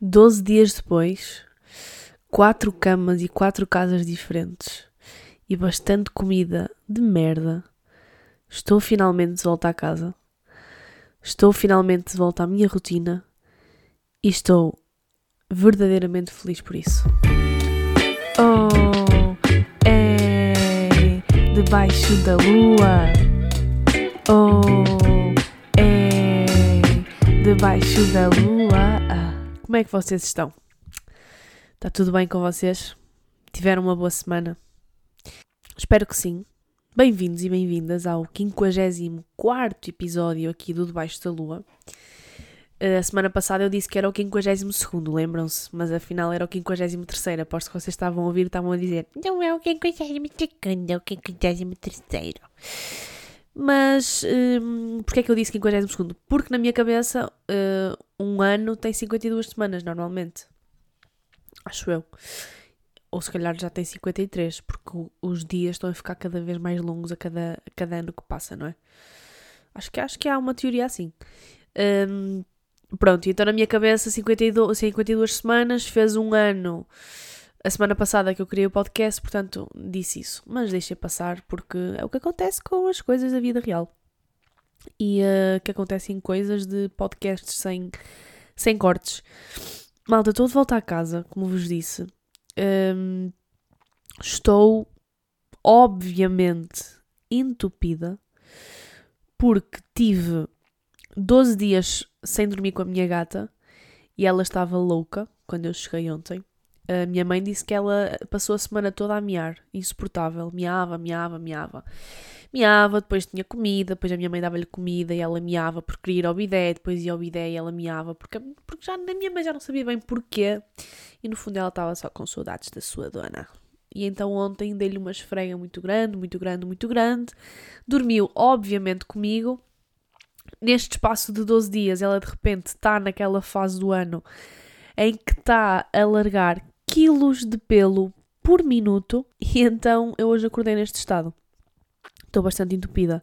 12 dias depois, quatro camas e quatro casas diferentes e bastante comida de merda, estou finalmente de volta à casa. Estou finalmente de volta à minha rotina e estou verdadeiramente feliz por isso. Oh, é debaixo da lua. Oh, é debaixo da lua. Como é que vocês estão? Está tudo bem com vocês? Tiveram uma boa semana? Espero que sim. Bem-vindos e bem-vindas ao 54 episódio aqui do Debaixo da Lua. A semana passada eu disse que era o 52, lembram-se? Mas afinal era o 53. Aposto que vocês estavam a ouvir e estavam a dizer: Não é o 52, é o 53. Mas um, porquê é que eu disse 52? Porque na minha cabeça uh, um ano tem 52 semanas normalmente. Acho eu ou se calhar já tem 53, porque os dias estão a ficar cada vez mais longos a cada, a cada ano que passa, não é? Acho que, acho que há uma teoria assim. Um, pronto, então na minha cabeça 52, 52 semanas, fez um ano a semana passada que eu criei o podcast, portanto disse isso. Mas deixei passar porque é o que acontece com as coisas da vida real. E uh, que acontecem coisas de podcasts sem, sem cortes. Malta, estou de volta à casa, como vos disse um, estou obviamente entupida porque tive 12 dias sem dormir com a minha gata e ela estava louca quando eu cheguei ontem. A minha mãe disse que ela passou a semana toda a miar, insuportável, miava, miava, miava. Miava, depois tinha comida, depois a minha mãe dava-lhe comida e ela miava porque queria ir ao bidé, depois ia ao bidé e ela miava porque, porque já, a minha mãe já não sabia bem porquê e no fundo ela estava só com saudades da sua dona. E então ontem dei-lhe uma esfrega muito grande, muito grande, muito grande. Dormiu, obviamente, comigo. Neste espaço de 12 dias, ela de repente está naquela fase do ano em que está a largar quilos de pelo por minuto. E então eu hoje acordei neste estado. Estou bastante entupida.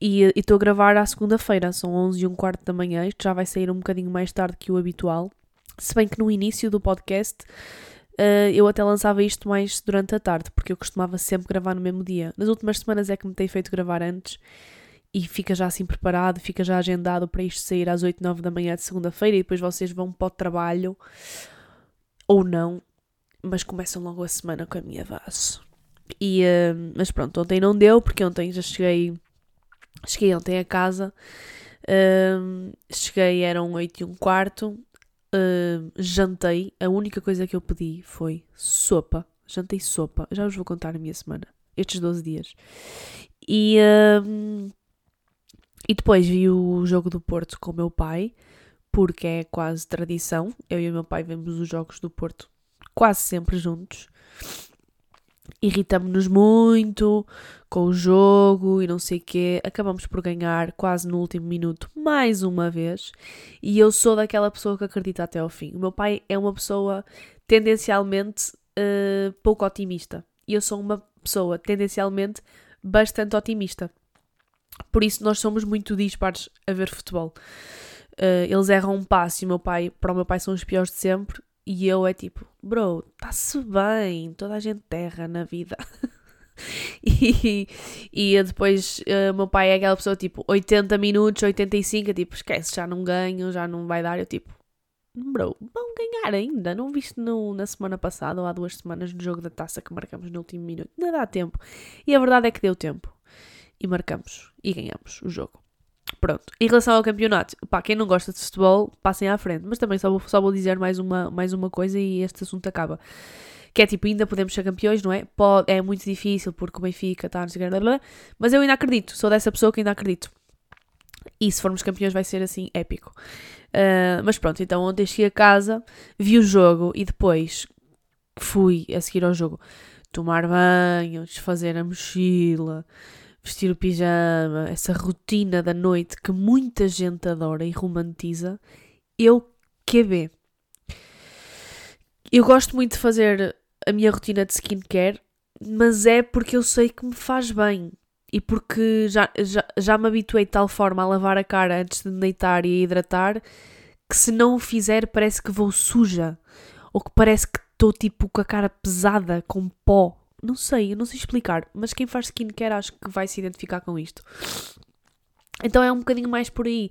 E estou a gravar à segunda-feira, são 11 e um quarto da manhã. Isto já vai sair um bocadinho mais tarde que o habitual. Se bem que no início do podcast uh, eu até lançava isto mais durante a tarde, porque eu costumava sempre gravar no mesmo dia. Nas últimas semanas é que me tenho feito gravar antes e fica já assim preparado, fica já agendado para isto sair às 8, 9 da manhã de segunda-feira e depois vocês vão para o trabalho ou não, mas começam logo a semana com a minha voz. E, uh, mas pronto, ontem não deu, porque ontem já cheguei, cheguei ontem a casa, uh, cheguei, eram 8 e um quarto, uh, jantei, a única coisa que eu pedi foi sopa. Jantei sopa. Já vos vou contar a minha semana, estes 12 dias. E, e depois vi o jogo do Porto com o meu pai, porque é quase tradição. Eu e o meu pai vemos os jogos do Porto quase sempre juntos irritamos-nos muito com o jogo e não sei o quê. Acabamos por ganhar quase no último minuto mais uma vez. E eu sou daquela pessoa que acredita até ao fim. O meu pai é uma pessoa tendencialmente uh, pouco otimista. E eu sou uma pessoa tendencialmente bastante otimista. Por isso nós somos muito dispares a ver futebol. Uh, eles erram um passo e meu pai, para o meu pai são os piores de sempre e eu é tipo, bro, está-se bem, toda a gente terra na vida. e, e depois uh, meu pai é aquela pessoa tipo 80 minutos, 85, tipo, esquece, já não ganho, já não vai dar. Eu tipo, bro, vão ganhar ainda. Não viste no, na semana passada ou há duas semanas no jogo da taça que marcamos no último minuto? Não dá tempo. E a verdade é que deu tempo. E marcamos e ganhamos o jogo. Pronto, em relação ao campeonato, pá, quem não gosta de futebol, passem à frente. Mas também só vou, só vou dizer mais uma, mais uma coisa e este assunto acaba. Que é tipo, ainda podemos ser campeões, não é? Pode, é muito difícil porque o Benfica está, blá, blá, mas eu ainda acredito, sou dessa pessoa que ainda acredito. E se formos campeões vai ser assim épico. Uh, mas pronto, então ontem cheguei a casa, vi o jogo e depois fui a seguir ao jogo tomar banho, desfazer a mochila, vestir o pijama, essa rotina da noite que muita gente adora e romantiza, eu QB. Eu gosto muito de fazer a minha rotina de skincare, mas é porque eu sei que me faz bem e porque já, já, já me habituei de tal forma a lavar a cara antes de deitar e a hidratar que se não o fizer parece que vou suja. Ou que parece que estou tipo com a cara pesada, com pó. Não sei, eu não sei explicar. Mas quem faz skincare acho que vai se identificar com isto. Então é um bocadinho mais por aí.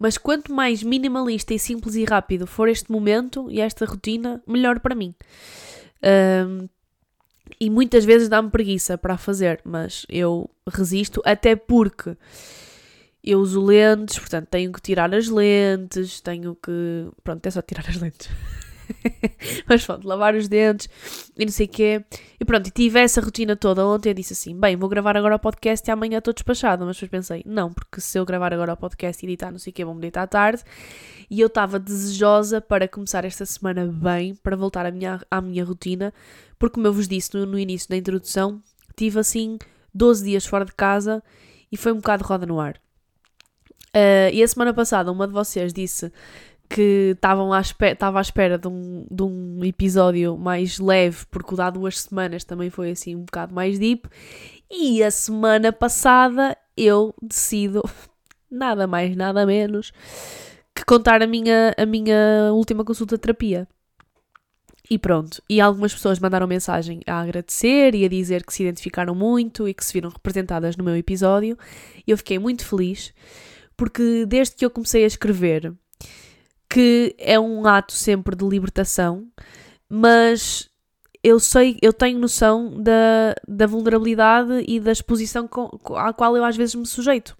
Mas quanto mais minimalista e simples e rápido for este momento e esta rotina, melhor para mim. Um, e muitas vezes dá-me preguiça para fazer, mas eu resisto, até porque eu uso lentes, portanto tenho que tirar as lentes, tenho que. Pronto, é só tirar as lentes. Mas pronto, lavar os dentes e não sei o quê. E pronto, e tive essa rotina toda ontem. Eu disse assim: bem, vou gravar agora o podcast e amanhã estou despachada. Mas depois pensei: não, porque se eu gravar agora o podcast e editar não sei o quê, vou-me deitar à tarde. E eu estava desejosa para começar esta semana bem, para voltar à minha, à minha rotina, porque, como eu vos disse no, no início da introdução, tive assim 12 dias fora de casa e foi um bocado roda no ar. Uh, e a semana passada, uma de vocês disse que estavam à espera, estava à espera de um, de um episódio mais leve, porque o da duas semanas também foi assim um bocado mais deep. E a semana passada eu decido, nada mais, nada menos, que contar a minha, a minha última consulta de terapia. E pronto. E algumas pessoas mandaram mensagem a agradecer e a dizer que se identificaram muito e que se viram representadas no meu episódio. Eu fiquei muito feliz, porque desde que eu comecei a escrever que é um ato sempre de libertação, mas eu sei, eu tenho noção da, da vulnerabilidade e da exposição com, à qual eu às vezes me sujeito.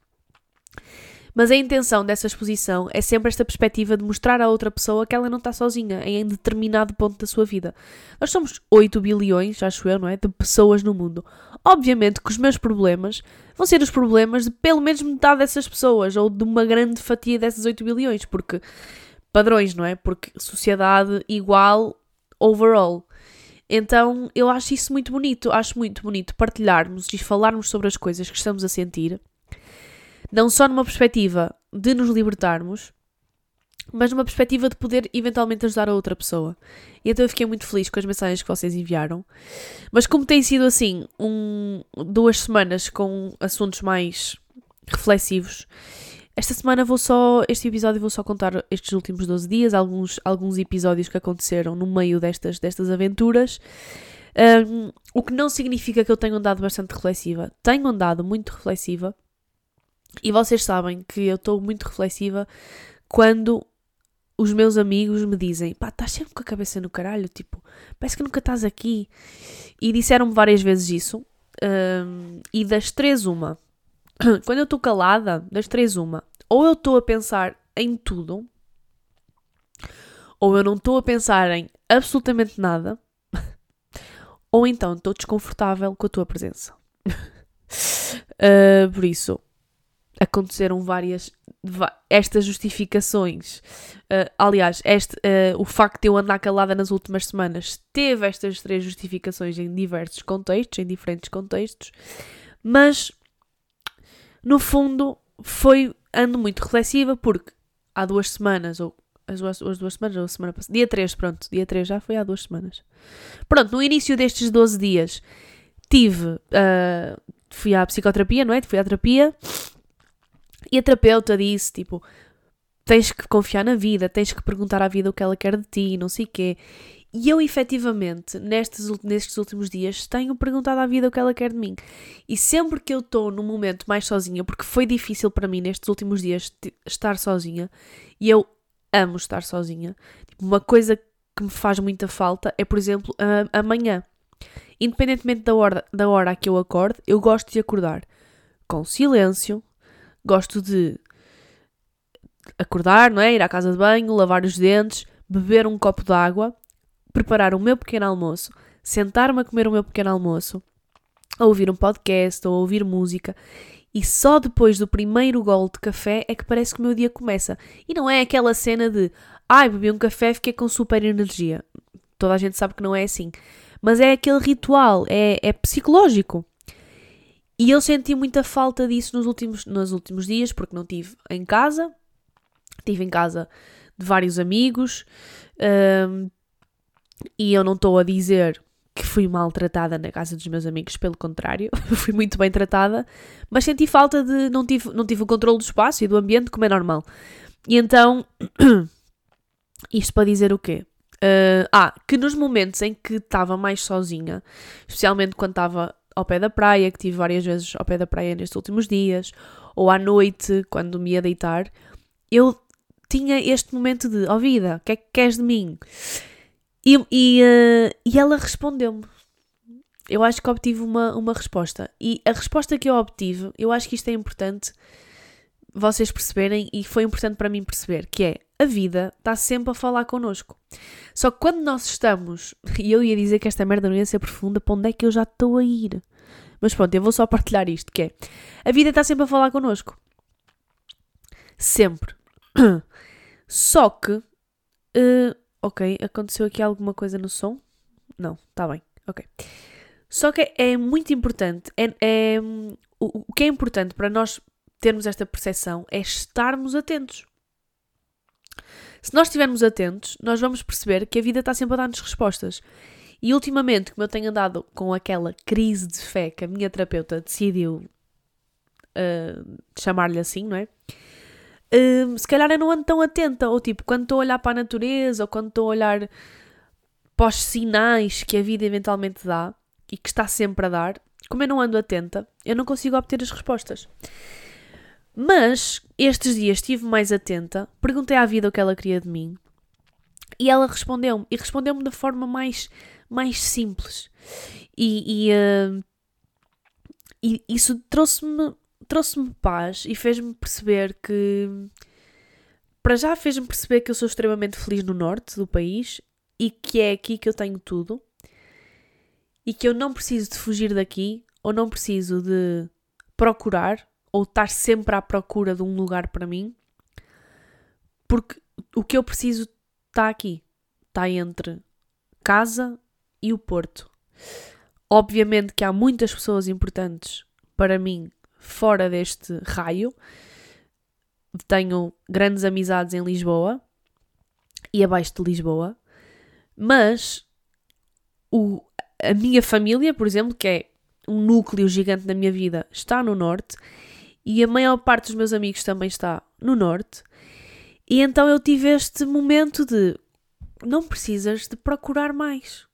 Mas a intenção dessa exposição é sempre esta perspectiva de mostrar à outra pessoa que ela não está sozinha em determinado ponto da sua vida. Nós somos 8 bilhões, acho eu, não é? De pessoas no mundo. Obviamente que os meus problemas vão ser os problemas de pelo menos metade dessas pessoas, ou de uma grande fatia dessas 8 bilhões, porque padrões, não é? Porque sociedade igual overall. Então eu acho isso muito bonito, acho muito bonito partilharmos e falarmos sobre as coisas que estamos a sentir, não só numa perspectiva de nos libertarmos, mas numa perspectiva de poder eventualmente ajudar a outra pessoa. E então eu fiquei muito feliz com as mensagens que vocês enviaram. Mas como tem sido assim, um, duas semanas com assuntos mais reflexivos esta semana vou só, este episódio vou só contar estes últimos 12 dias, alguns, alguns episódios que aconteceram no meio destas, destas aventuras. Um, o que não significa que eu tenha andado bastante reflexiva. Tenho andado muito reflexiva e vocês sabem que eu estou muito reflexiva quando os meus amigos me dizem pá, estás sempre com a cabeça no caralho, tipo, parece que nunca estás aqui. E disseram-me várias vezes isso. Um, e das três, uma. Quando eu estou calada, das três, uma ou eu estou a pensar em tudo, ou eu não estou a pensar em absolutamente nada, ou então estou desconfortável com a tua presença. uh, por isso, aconteceram várias estas justificações. Uh, aliás, este, uh, o facto de eu andar calada nas últimas semanas teve estas três justificações em diversos contextos, em diferentes contextos, mas no fundo foi ando muito reflexiva porque há duas semanas, ou as duas, as duas semanas, ou a semana passada, dia 3, pronto, dia 3 já foi há duas semanas. Pronto, no início destes 12 dias tive, uh, fui à psicoterapia, não é? Fui à terapia e a terapeuta disse, tipo, tens que confiar na vida, tens que perguntar à vida o que ela quer de ti, não sei o quê. E eu, efetivamente, nestes, nestes últimos dias, tenho perguntado à vida o que ela quer de mim. E sempre que eu estou num momento mais sozinha, porque foi difícil para mim nestes últimos dias estar sozinha, e eu amo estar sozinha, tipo, uma coisa que me faz muita falta é, por exemplo, amanhã. Independentemente da hora, da hora a que eu acorde, eu gosto de acordar com silêncio, gosto de acordar, não é? Ir à casa de banho, lavar os dentes, beber um copo de água preparar o meu pequeno almoço, sentar-me a comer o meu pequeno almoço, a ouvir um podcast ou a ouvir música. E só depois do primeiro gol de café é que parece que o meu dia começa. E não é aquela cena de ai, bebi um café, fiquei com super energia. Toda a gente sabe que não é assim. Mas é aquele ritual, é, é psicológico. E eu senti muita falta disso nos últimos, nos últimos dias, porque não tive em casa. Estive em casa de vários amigos. Um, e eu não estou a dizer que fui maltratada na casa dos meus amigos, pelo contrário, fui muito bem tratada, mas senti falta de. Não tive, não tive o controle do espaço e do ambiente, como é normal. E então Isto para dizer o quê? Uh, ah, que nos momentos em que estava mais sozinha, especialmente quando estava ao pé da praia, que tive várias vezes ao pé da praia nestes últimos dias, ou à noite, quando me ia deitar, eu tinha este momento de: Ó oh vida, o que é que queres de mim? E, e, uh, e ela respondeu-me. Eu acho que obtive uma, uma resposta. E a resposta que eu obtive, eu acho que isto é importante vocês perceberem e foi importante para mim perceber, que é a vida está sempre a falar connosco. Só que quando nós estamos, e eu ia dizer que esta merda não ia ser profunda, para onde é que eu já estou a ir? Mas pronto, eu vou só partilhar isto, que é, a vida está sempre a falar connosco. Sempre. Só que, uh, ok, aconteceu aqui alguma coisa no som? Não, está bem, ok. Só que é muito importante, é, é o, o que é importante para nós termos esta percepção é estarmos atentos. Se nós estivermos atentos, nós vamos perceber que a vida está sempre a dar-nos respostas. E ultimamente, como eu tenho andado com aquela crise de fé que a minha terapeuta decidiu uh, chamar-lhe assim, não é? Uh, se calhar eu não ando tão atenta, ou tipo, quando estou a olhar para a natureza, ou quando estou a olhar para os sinais que a vida eventualmente dá e que está sempre a dar, como eu não ando atenta, eu não consigo obter as respostas. Mas estes dias estive mais atenta, perguntei à vida o que ela queria de mim e ela respondeu-me. E respondeu-me da forma mais, mais simples. E, e, uh, e isso trouxe-me trouxe-me paz e fez-me perceber que. Para já fez-me perceber que eu sou extremamente feliz no norte do país e que é aqui que eu tenho tudo e que eu não preciso de fugir daqui ou não preciso de procurar ou estar sempre à procura de um lugar para mim, porque o que eu preciso está aqui, está entre casa e o Porto. Obviamente que há muitas pessoas importantes para mim fora deste raio. Tenho grandes amizades em Lisboa e abaixo de Lisboa, mas o, a minha família, por exemplo, que é um núcleo gigante da minha vida, está no norte e a maior parte dos meus amigos também está no norte. E então eu tive este momento de não precisas de procurar mais.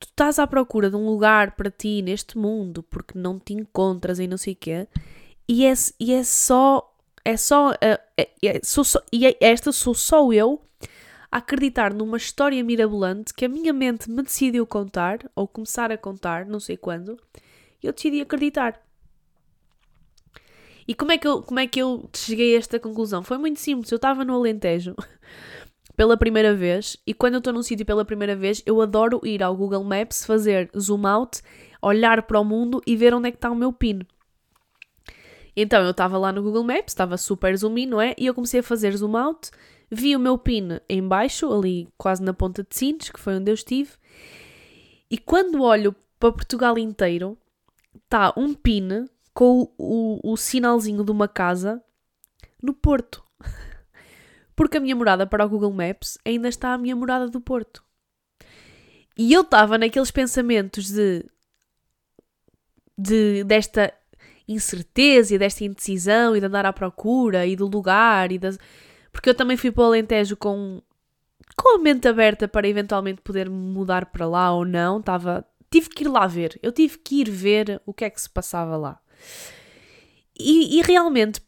Tu estás à procura de um lugar para ti neste mundo porque não te encontras e não sei o quê. E é, e é só. É só. É, é, sou só e é, esta sou só eu a acreditar numa história mirabolante que a minha mente me decidiu contar, ou começar a contar, não sei quando, e eu decidi acreditar. E como é, que eu, como é que eu cheguei a esta conclusão? Foi muito simples. Eu estava no Alentejo pela primeira vez e quando eu estou num sítio pela primeira vez, eu adoro ir ao Google Maps, fazer zoom out, olhar para o mundo e ver onde é que está o meu pin. Então eu estava lá no Google Maps, estava super zoom in, não é? E eu comecei a fazer zoom out, vi o meu pin em baixo, ali quase na ponta de Sines, que foi onde eu estive. E quando olho para Portugal inteiro, está um pin com o, o, o sinalzinho de uma casa no Porto. Porque a minha morada para o Google Maps ainda está a minha morada do Porto. E eu estava naqueles pensamentos de, de desta incerteza e desta indecisão e de andar à procura e do lugar e das... porque eu também fui para o Alentejo com com a mente aberta para eventualmente poder mudar para lá ou não, estava tive que ir lá ver. Eu tive que ir ver o que é que se passava lá. E, e realmente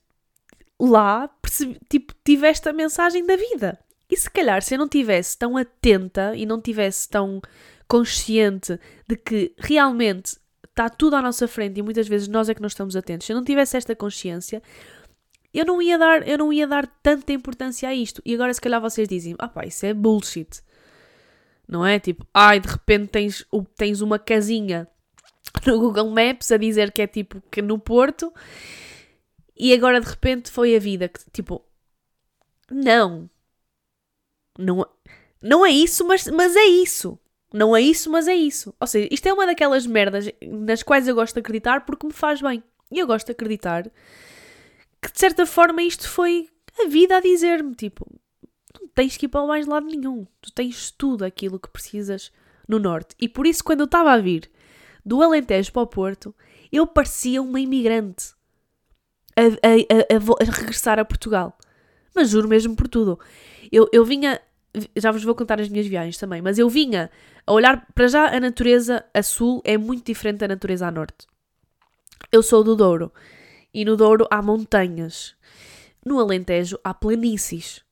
lá percebi, tipo, tive esta mensagem da vida. E se calhar se eu não tivesse tão atenta e não tivesse tão consciente de que realmente está tudo à nossa frente e muitas vezes nós é que não estamos atentos, se eu não tivesse esta consciência, eu não ia dar, eu não ia dar tanta importância a isto. E agora se calhar vocês dizem, ah pá, isso é bullshit. Não é? Tipo, ai, de repente tens, tens uma casinha no Google Maps a dizer que é tipo que no Porto e agora de repente foi a vida que tipo não. Não não é isso mas mas é isso. Não é isso mas é isso. Ou seja isto é uma daquelas merdas nas quais eu gosto de acreditar porque me faz bem. E eu gosto de acreditar que de certa forma isto foi a vida a dizer-me tipo não tens que ir para mais lado nenhum. Tu tens tudo aquilo que precisas no norte. E por isso quando eu estava a vir do Alentejo para o Porto, eu parecia uma imigrante a, a, a, a regressar a Portugal. Mas juro mesmo por tudo. Eu, eu vinha, já vos vou contar as minhas viagens também, mas eu vinha a olhar para já a natureza a sul é muito diferente da natureza a norte. Eu sou do Douro e no Douro há montanhas. No Alentejo há planícies.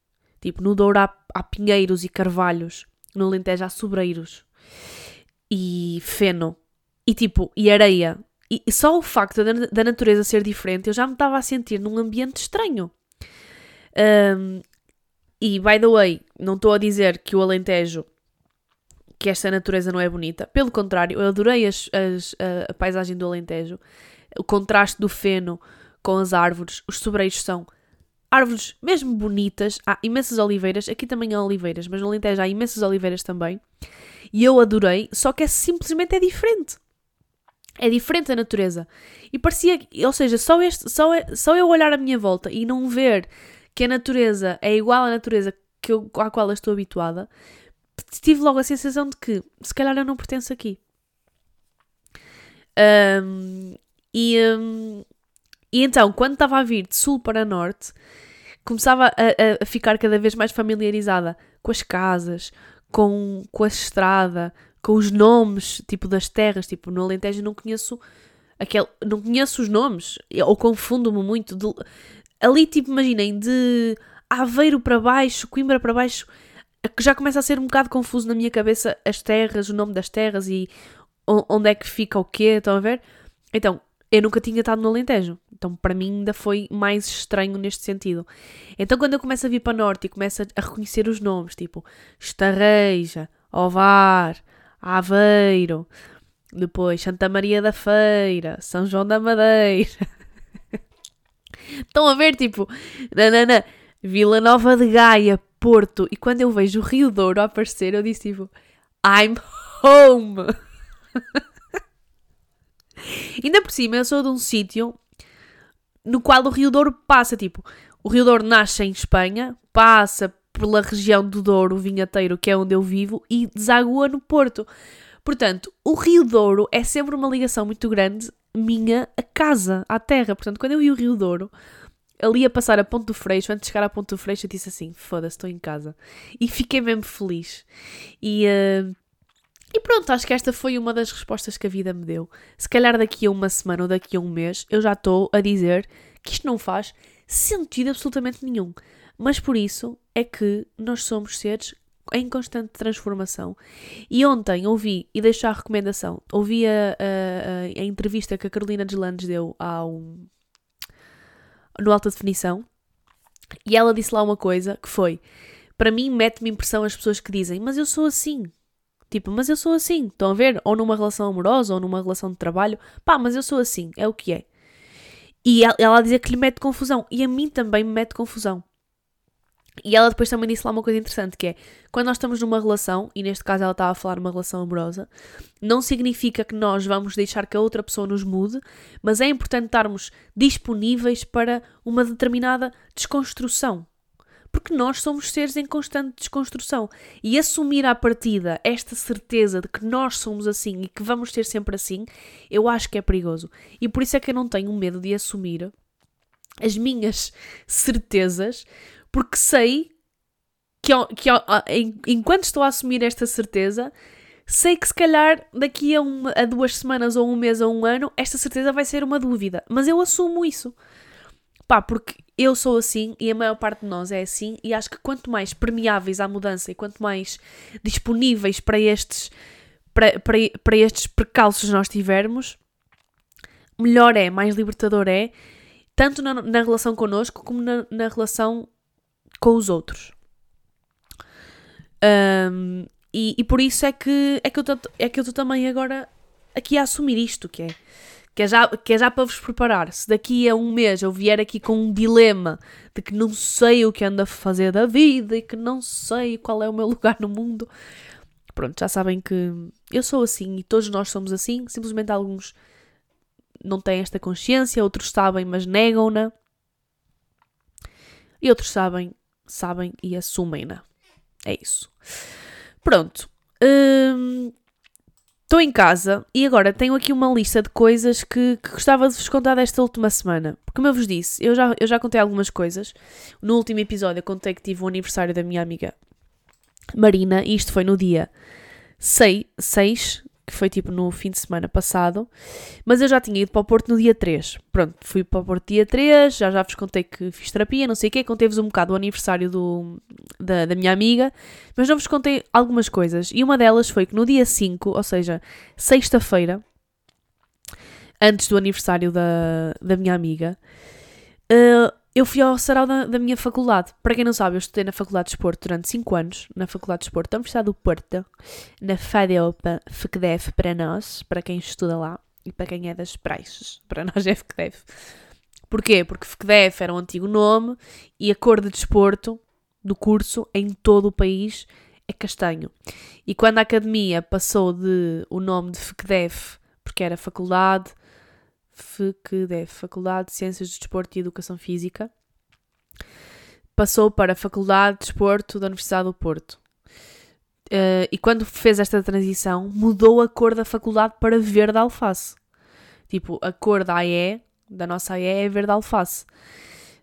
Tipo, no Douro há, há pinheiros e carvalhos. No Alentejo há sobreiros. E feno. E tipo, e areia. E só o facto da, da natureza ser diferente, eu já me estava a sentir num ambiente estranho. Um, e, by the way, não estou a dizer que o Alentejo, que esta natureza não é bonita. Pelo contrário, eu adorei as, as, a, a paisagem do Alentejo. O contraste do feno com as árvores. Os sobreiros são árvores mesmo bonitas. Há imensas oliveiras. Aqui também há oliveiras, mas no Alentejo há imensas oliveiras também. E eu adorei, só que é simplesmente é diferente. É diferente da natureza. E parecia, ou seja, só, este, só, só eu olhar à minha volta e não ver que a natureza é igual à natureza que eu, à qual eu estou habituada, tive logo a sensação de que se calhar eu não pertenço aqui. Um, e, um, e então, quando estava a vir de sul para norte, começava a, a, a, ficar cada vez mais familiarizada com as casas, com, com a estrada, com os nomes, tipo, das terras. Tipo, no Alentejo não conheço aquele, não conheço os nomes, ou confundo-me muito. De, ali, tipo, imaginem, de Aveiro para baixo, Coimbra para baixo, que já começa a ser um bocado confuso na minha cabeça as terras, o nome das terras e onde é que fica o quê, estão a ver? Então, eu nunca tinha estado no Alentejo. Então, para mim, ainda foi mais estranho neste sentido. Então, quando eu começo a vir para Norte e começo a reconhecer os nomes, tipo Estarreja, Ovar, Aveiro, depois Santa Maria da Feira, São João da Madeira. Estão a ver, tipo, nanana, Vila Nova de Gaia, Porto. E quando eu vejo o Rio Douro aparecer, eu disse tipo, I'm home. Ainda por cima, eu sou de um sítio no qual o Rio Douro passa, tipo, o Rio Douro nasce em Espanha, passa pela região do Douro, Vinhateiro, que é onde eu vivo, e desagua no Porto. Portanto, o Rio Douro é sempre uma ligação muito grande minha a casa, à terra. Portanto, quando eu vi o Rio Douro, ali a passar a Ponto do Freixo, antes de chegar a Ponto do Freixo, eu disse assim: foda-se, estou em casa. E fiquei mesmo feliz. E, uh, e pronto, acho que esta foi uma das respostas que a vida me deu. Se calhar daqui a uma semana ou daqui a um mês, eu já estou a dizer que isto não faz sentido absolutamente nenhum. Mas por isso é que nós somos seres em constante transformação. E ontem ouvi, e deixo a recomendação, ouvi a, a, a, entrevista que a Carolina Deslandes deu ao, no Alta Definição, e ela disse lá uma coisa que foi: para mim, mete-me impressão as pessoas que dizem, mas eu sou assim. Tipo, mas eu sou assim. Estão a ver? Ou numa relação amorosa, ou numa relação de trabalho. Pá, mas eu sou assim. É o que é. E ela, ela dizia que lhe mete confusão. E a mim também me mete confusão. E ela depois também disse lá uma coisa interessante que é quando nós estamos numa relação, e neste caso ela estava a falar uma relação amorosa, não significa que nós vamos deixar que a outra pessoa nos mude, mas é importante estarmos disponíveis para uma determinada desconstrução. Porque nós somos seres em constante desconstrução. E assumir à partida esta certeza de que nós somos assim e que vamos ser sempre assim, eu acho que é perigoso. E por isso é que eu não tenho medo de assumir as minhas certezas, porque sei que, que enquanto estou a assumir esta certeza, sei que se calhar daqui a, uma, a duas semanas ou um mês ou um ano, esta certeza vai ser uma dúvida. Mas eu assumo isso. Pá, porque eu sou assim e a maior parte de nós é assim, e acho que quanto mais permeáveis à mudança e quanto mais disponíveis para estes, para, para, para estes precalços nós tivermos, melhor é, mais libertador é, tanto na, na relação connosco como na, na relação com os outros. Um, e, e, por isso é que, é que eu é estou também agora aqui a assumir isto, que é, que é, já, que é já para vos preparar. Se daqui a um mês eu vier aqui com um dilema de que não sei o que ando a fazer da vida e que não sei qual é o meu lugar no mundo, pronto, já sabem que eu sou assim e todos nós somos assim, simplesmente alguns não têm esta consciência, outros sabem, mas negam-na. E outros sabem sabem e assumem-na. É isso. Pronto. Hum, Estou em casa e agora tenho aqui uma lista de coisas que, que, gostava de vos contar desta última semana. Porque, como eu vos disse, eu já, eu já contei algumas coisas. No último episódio, eu contei que tive o aniversário da minha amiga Marina, e isto foi no dia 6, 6 que foi tipo no fim de semana passado, mas eu já tinha ido para o Porto no dia 3. Pronto, fui para o Porto dia 3, já já vos contei que fiz terapia, não sei o quê, contei-vos um bocado o aniversário do, da, da minha amiga, mas não vos contei algumas coisas. E uma delas foi que no dia 5, ou seja, sexta-feira, antes do aniversário da, da minha amiga, uh, eu fui ao sarau da, da, minha faculdade. Para quem não sabe, eu estudei na Faculdade de Esporte durante 5 anos, na Faculdade de Esporte da Universidade do Porto, na FADEOPA, FECDEF para nós, para quem estuda lá, e para quem é das praixas, para nós é FECDEF. Porquê? Porque FECDEF era um antigo nome e a cor de desporto do curso em todo o país é castanho. E quando a academia passou de o nome de FECDEF, porque era faculdade, FECDEF, Faculdade de Ciências de Desporto e Educação Física, passou para a Faculdade de Desporto da Universidade do Porto. Uh, e quando fez esta transição, mudou a cor da faculdade para verde alface. Tipo, a cor da AE, da nossa AE, é verde alface.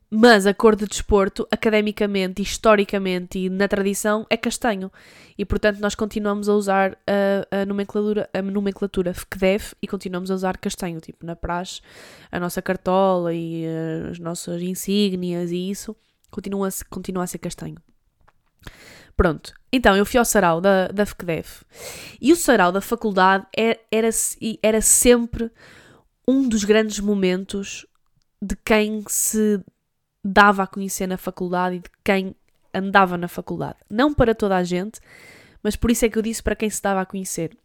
Mas a cor de desporto, academicamente, historicamente e na tradição, é castanho. E portanto nós continuamos a usar a, a nomenclatura, a nomenclatura FECDEF e continuamos a usar castanho. Tipo, na praxe, a nossa cartola e eh, as nossas insígnias e isso continua continua a ser castanho. Pronto, então eu fui ao sarau da, da FECDEF e o sarau da faculdade era, é, era, era sempre um dos grandes momentos de quem se dava a conhecer na faculdade e de quem andava na faculdade. Não para toda a gente, mas por isso é que eu disse para quem se dava a conhecer.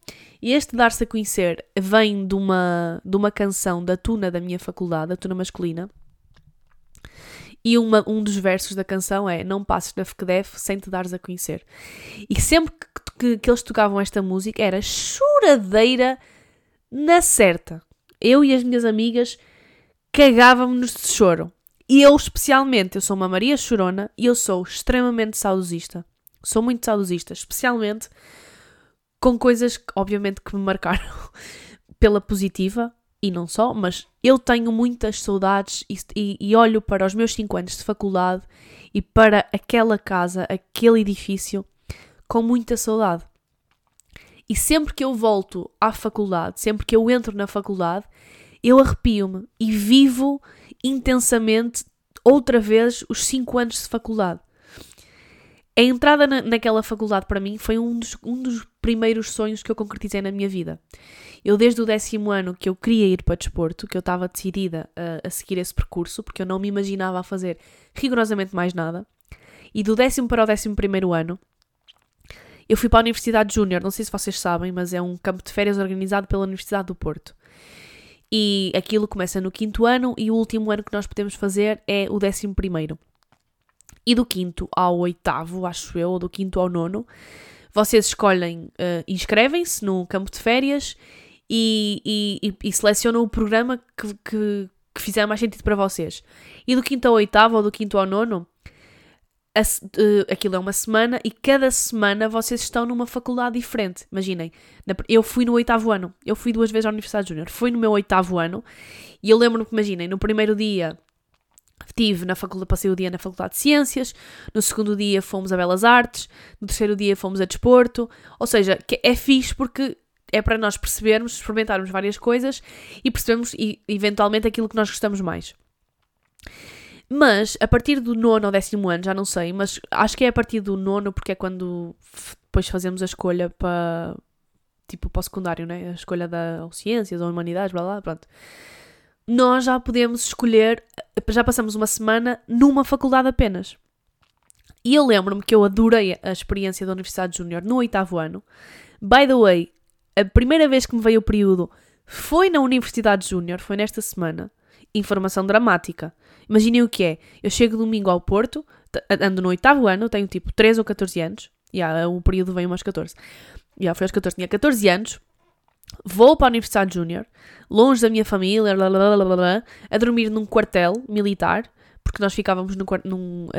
E este dar-se a conhecer vem de uma, de uma canção da tuna da minha faculdade, a tuna masculina. E uma, um dos versos da canção é Não passes na FECDEF sem te dares a conhecer. E sempre que, que, que eles tocavam esta música era choradeira na certa. Eu e as minhas amigas cagávamos de choro. E eu, especialmente, eu sou uma Maria Chorona e eu sou extremamente saudosista. Sou muito saudosista, especialmente com coisas, que, obviamente, que me marcaram pela positiva e não só, mas eu tenho muitas saudades e, e, e, olho para os meus 5 anos de faculdade e para aquela casa, aquele edifício, com muita saudade. E sempre que eu volto à faculdade, sempre que eu entro na faculdade, eu arrepio-me e vivo intensamente outra vez os 5 anos de faculdade. A entrada na, naquela faculdade para mim foi um dos, um dos primeiros sonhos que eu concretizei na minha vida. Eu, desde o décimo ano que eu queria ir para desporto, que eu estava decidida a, a seguir esse percurso, porque eu não me imaginava a fazer rigorosamente mais nada, e do décimo para o décimo primeiro ano, eu fui para a Universidade Júnior, não sei se vocês sabem, mas é um campo de férias organizado pela Universidade do Porto. E aquilo começa no quinto ano e o último ano que nós podemos fazer é o décimo primeiro. E do quinto ao oitavo, acho eu, ou do quinto ao nono, vocês escolhem, uh, inscrevem-se no campo de férias e, e, e, selecionam o programa que, que, que fizer mais sentido para vocês. E do quinto ao oitavo ou do quinto ao nono, a, uh, aquilo é uma semana e cada semana vocês estão numa faculdade diferente. Imaginem, na, eu fui no oitavo ano, eu fui duas vezes à Universidade Júnior, fui no meu oitavo ano e eu lembro-me que, imaginem, no primeiro dia Estive na faculdade, passei o dia na Faculdade de Ciências, no segundo dia fomos a Belas Artes, no terceiro dia fomos a Desporto, ou seja, é fixe porque é para nós percebermos, experimentarmos várias coisas e percebermos eventualmente aquilo que nós gostamos mais. Mas a partir do nono ou décimo ano, já não sei, mas acho que é a partir do nono, porque é quando depois fazemos a escolha para tipo para o secundário, né? A escolha da ou ciências ou humanidades, blá blá, pronto. Nós já podemos escolher, já passamos uma semana numa faculdade apenas. E eu lembro-me que eu adorei a experiência da Universidade Júnior no oitavo ano. By the way, a primeira vez que me veio o período foi na Universidade Júnior, foi nesta semana. Informação dramática. Imaginem o que é. Eu chego domingo ao Porto, ando no oitavo ano, tenho tipo 13 ou 14 anos. Yeah, o período veio aos 14. Yeah, foi aos 14, tinha 14 anos. Vou para a Universidade Júnior, longe da minha família, blá, blá, blá, a dormir num quartel militar, porque nós ficávamos no quartel, uh,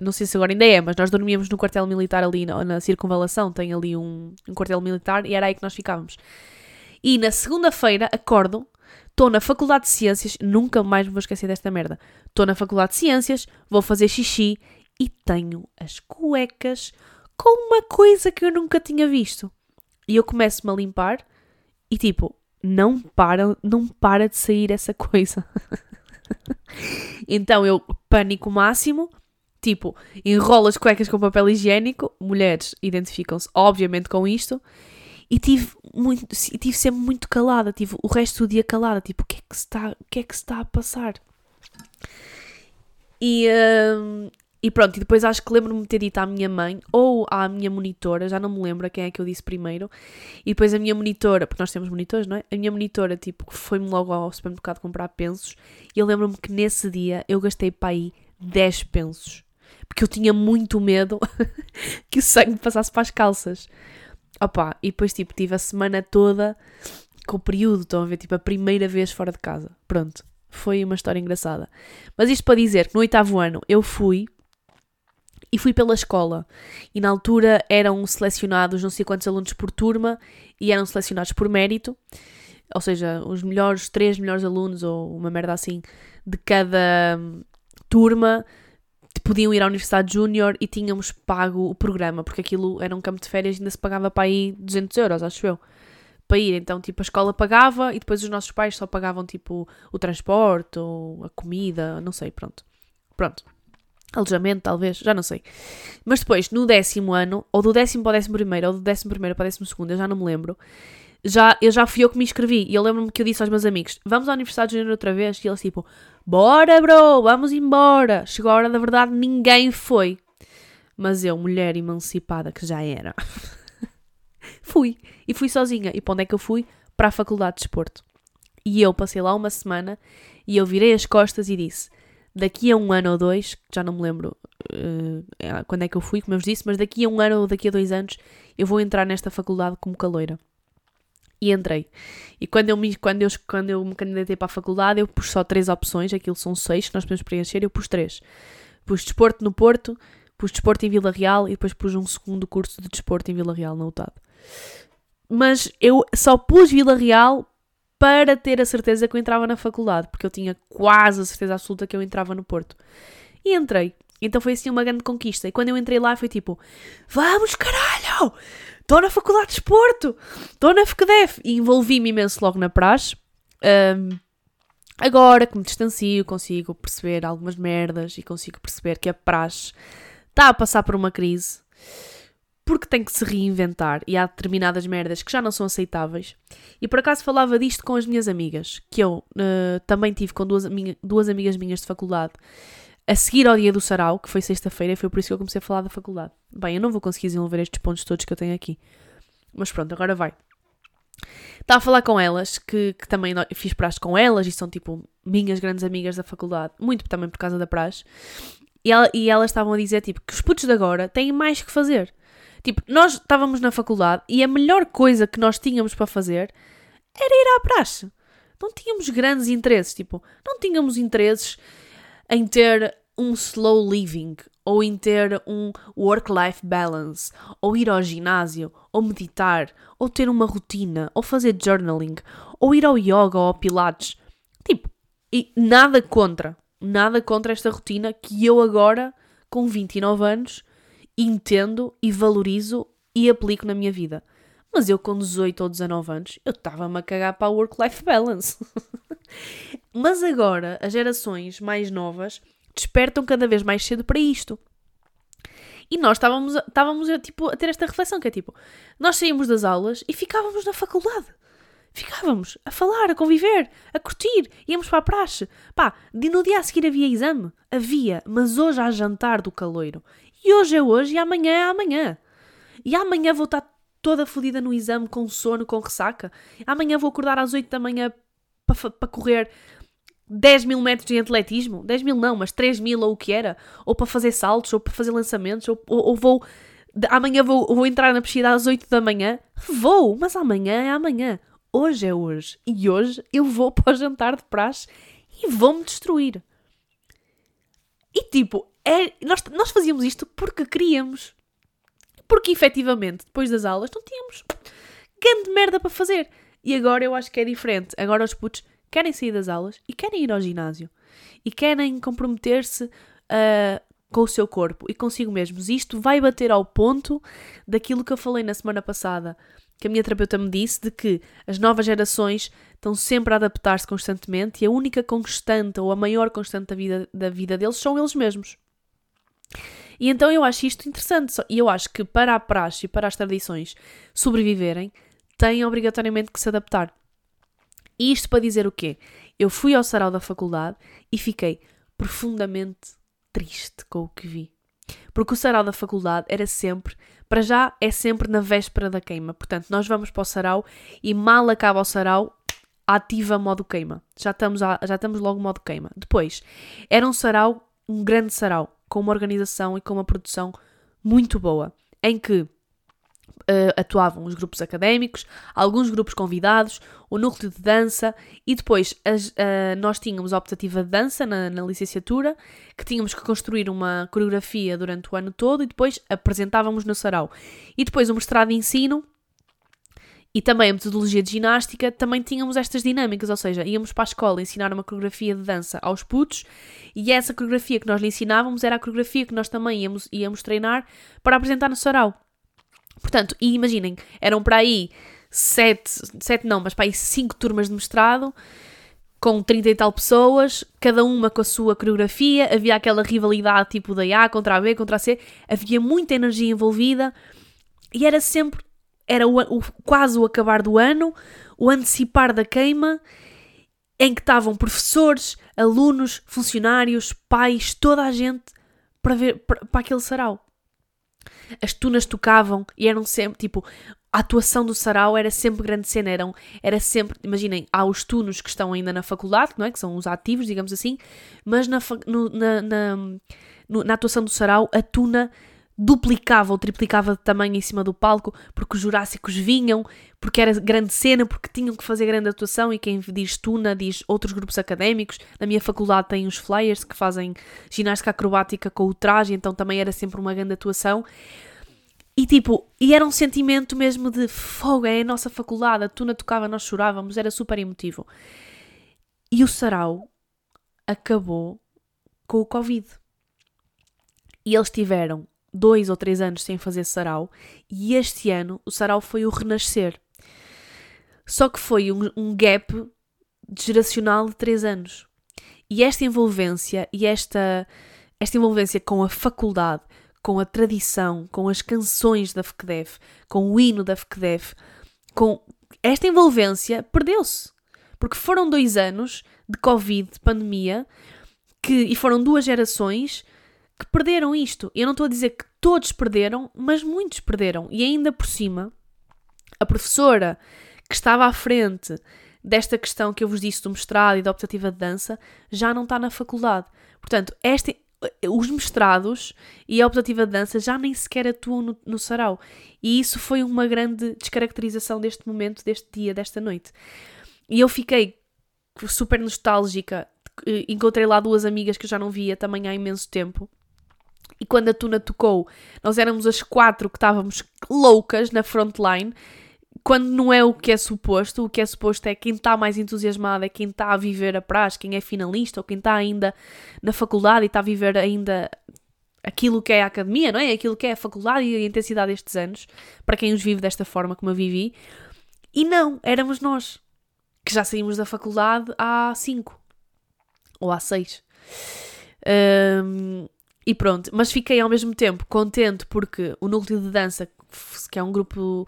não sei se agora ainda é, mas nós dormíamos no quartel militar ali na, na circunvalação, tem ali um, um quartel militar e era aí que nós ficávamos. E na segunda-feira acordo, estou na Faculdade de Ciências, nunca mais me vou esquecer desta merda. Estou na Faculdade de Ciências, vou fazer xixi e tenho as cuecas com uma coisa que eu nunca tinha visto. E eu começo-me a limpar e tipo, não para, não para de sair essa coisa. então eu pânico máximo, tipo, enrolo as cuecas com papel higiênico, mulheres identificam-se obviamente com isto, e tive muito, tive sempre muito calada, tive o resto do dia calada, tipo, o que é que está, o que é que está a passar? E, hum, e pronto, e depois acho que lembro-me de ter dito à minha mãe ou à minha monitora, já não me lembro a quem é que eu disse primeiro, e depois a minha monitora, porque nós temos monitores, não é? A minha monitora, tipo, foi-me logo ao supermercado comprar pensos, e eu lembro-me que nesse dia eu gastei para aí 10 pensos, porque eu tinha muito medo que o sangue passasse para as calças. Opa, e depois, tipo, tive a semana toda com o período, estão a ver, tipo, a primeira vez fora de casa. Pronto, foi uma história engraçada. Mas isto para dizer que no oitavo ano eu fui e fui pela escola. E na altura eram selecionados não sei quantos alunos por turma e eram selecionados por mérito. Ou seja, os melhores, três melhores alunos ou uma merda assim de cada hum, turma podiam ir à Universidade Júnior e tínhamos pago o programa, porque aquilo era um campo de férias e ainda se pagava para aí 200 euros, acho eu, para ir. Então, tipo, a escola pagava e depois os nossos pais só pagavam, tipo, o transporte ou a comida, não sei, pronto. Pronto alojamento, talvez, já não sei. Mas depois, no décimo ano, ou do décimo para o décimo primeiro, ou do décimo primeiro para o décimo segundo, eu já não me lembro, já, eu já fui eu que me inscrevi. E eu lembro-me que eu disse aos meus amigos, vamos à Universidade de Janeiro outra vez? E eles tipo, bora bro, vamos embora. Chegou a hora da verdade, ninguém foi. Mas eu, mulher emancipada que já era, fui. E fui sozinha. E para onde é que eu fui? Para a Faculdade de Desporto. E eu passei lá uma semana e eu virei as costas e disse daqui a um ano ou dois, já não me lembro uh, quando é que eu fui, como eu vos disse, mas daqui a um ano ou daqui a dois anos eu vou entrar nesta faculdade como caloira. E entrei. E quando eu, me, quando, eu, quando eu me candidatei para a faculdade, eu pus só três opções, aquilo são seis que nós podemos preencher, eu pus três. Pus desporto no Porto, pus desporto em Vila Real e depois pus um segundo curso de desporto em Vila Real, na UTAD. Mas eu só pus Vila Real para ter a certeza que eu entrava na faculdade, porque eu tinha quase a certeza absoluta que eu entrava no Porto. E entrei. Então foi assim uma grande conquista. E quando eu entrei lá foi tipo: Vamos, caralho! Estou na Faculdade de Desporto! Estou na FQDF! E envolvi-me imenso logo na praxe. Um, agora que me distancio, consigo perceber algumas merdas e consigo perceber que a praxe está a passar por uma crise porque tem que se reinventar e há determinadas merdas que já não são aceitáveis. E por acaso falava disto com as minhas amigas, que eu uh, também tive com duas, duas amigas minhas de faculdade, a seguir ao dia do sarau, que foi sexta-feira, foi por isso que eu comecei a falar da faculdade. Bem, eu não vou conseguir desenvolver estes pontos todos que eu tenho aqui. Mas pronto, agora vai. Estava a falar com elas, que, que também fiz praxe com elas e são tipo minhas grandes amigas da faculdade, muito também por causa da praxe. E, ela, e elas estavam a dizer tipo que os putos de agora têm mais que fazer. Tipo, nós estávamos na faculdade e a melhor coisa que nós tínhamos para fazer era ir à praxe. Não tínhamos grandes interesses, tipo, não tínhamos interesses em ter um slow living, ou em ter um work-life balance, ou ir ao ginásio, ou meditar, ou ter uma rotina, ou fazer journaling, ou ir ao yoga ou ao pilates. Tipo, e nada contra, nada contra esta rotina que eu agora, com 29 anos, entendo e valorizo e aplico na minha vida. Mas eu com 18 ou 19 anos, eu estava-me a cagar para a work-life balance. Mas agora, as gerações mais novas despertam cada vez mais cedo para isto. E nós estávamos, estávamos tipo, a ter esta reflexão, que é tipo, nós saímos das aulas e ficávamos na faculdade. Ficávamos a falar, a conviver, a curtir, íamos para a praxe. Pá, no dia a seguir havia exame? Havia, mas hoje há jantar do caloiro. E hoje é hoje e amanhã é amanhã. E amanhã vou estar toda fodida no exame, com sono, com ressaca. Amanhã vou acordar às 8 da manhã para correr 10 mil metros de atletismo. 10 mil não, mas 3 mil ou o que era. Ou para fazer saltos, ou para fazer lançamentos, ou, ou, ou vou... Amanhã vou, vou entrar na piscina às 8 da manhã. Vou, mas amanhã é amanhã. Hoje é hoje. E hoje eu vou para o jantar de praxe e vou-me destruir. E tipo, é, nós, nós fazíamos isto porque queríamos. Porque efetivamente, depois das aulas, não tínhamos grande merda para fazer. E agora eu acho que é diferente. Agora os putos querem sair das aulas e querem ir ao ginásio. E querem comprometer-se uh, com o seu corpo e consigo mesmos. Isto vai bater ao ponto daquilo que eu falei na semana passada, que a minha terapeuta me disse, de que as novas gerações estão sempre a adaptar-se constantemente e a única constante ou a maior constante da vida, da vida deles são eles mesmos. E então eu acho isto interessante. E eu acho que para a praxe e para as tradições sobreviverem, têm obrigatoriamente que se adaptar. E isto para dizer o quê? Eu fui ao sarau da faculdade e fiquei profundamente triste com o que vi. Porque o sarau da faculdade era sempre, para já, é sempre na véspera da queima. Portanto, nós vamos para o sarau e mal acaba o sarau, ativa modo queima. Já estamos, a, já estamos logo modo queima. Depois, era um sarau, um grande sarau, com uma organização e com uma produção muito boa, em que Uh, atuavam os grupos académicos, alguns grupos convidados, o núcleo de dança e depois as, uh, nós tínhamos a optativa de dança na, na, licenciatura, que tínhamos que construir uma coreografia durante o ano todo e depois apresentávamos no sarau. E depois o mestrado de ensino e também a metodologia de ginástica, também tínhamos estas dinâmicas, ou seja, íamos para a escola ensinar uma coreografia de dança aos putos e essa coreografia que nós lhe ensinávamos era a coreografia que nós também íamos, íamos treinar para apresentar no sarau. Portanto, e imaginem, eram para aí sete, sete não, mas para aí cinco turmas de mestrado, com 30 e tal pessoas, cada uma com a sua coreografia, havia aquela rivalidade tipo da A contra a B, contra a C, havia muita energia envolvida e era sempre, era o, o, quase o acabar do ano, o antecipar da queima, em que estavam professores, alunos, funcionários, pais, toda a gente para ver para, para aquele sarau as tunas tocavam e eram sempre, tipo, a atuação do sarau era sempre grande cena, eram, era sempre, imaginem, há os tunos que estão ainda na faculdade, não é? Que são os ativos, digamos assim, mas na, no, na, na, na atuação do sarau, a tuna duplicava ou triplicava de tamanho em cima do palco, porque os jurássicos vinham, porque era grande cena, porque tinham que fazer grande atuação, e quem diz Tuna diz outros grupos académicos. Na minha faculdade tem os flyers que fazem ginástica acrobática com o traje, então também era sempre uma grande atuação. E tipo, e era um sentimento mesmo de fogo, é a nossa faculdade, a Tuna tocava, nós chorávamos, era super emotivo. E o sarau acabou com o Covid. E eles tiveram dois ou três anos sem fazer sarau e este ano o sarau foi o renascer. Só que foi um, um gap geracional de três anos. E esta envolvência e esta, esta envolvência com a faculdade, com a tradição, com as canções da FQDEF, com o hino da FQDEF, com esta envolvência perdeu-se. Porque foram dois anos de Covid, de pandemia, que, e foram duas gerações que perderam isto. Eu não estou a dizer que todos perderam, mas muitos perderam. E ainda por cima, a professora que estava à frente desta questão que eu vos disse do mestrado e da optativa de dança já não está na faculdade. Portanto, este, os mestrados e a optativa de dança já nem sequer atuam no, no sarau. E isso foi uma grande descaracterização deste momento, deste dia, desta noite. E eu fiquei super nostálgica. Encontrei lá duas amigas que eu já não via também há imenso tempo e quando a Tuna tocou, nós éramos as quatro que estávamos loucas na frontline, quando não é o que é suposto, o que é suposto é quem está mais entusiasmado, é quem está a viver a praxe, quem é finalista, ou quem está ainda na faculdade e está a viver ainda aquilo que é a academia, não é? Aquilo que é a faculdade e a intensidade destes anos, para quem os vive desta forma como eu vivi. E não, éramos nós, que já saímos da faculdade há cinco ou há seis. Um, e pronto, mas fiquei ao mesmo tempo contente porque o núcleo de dança, que é um grupo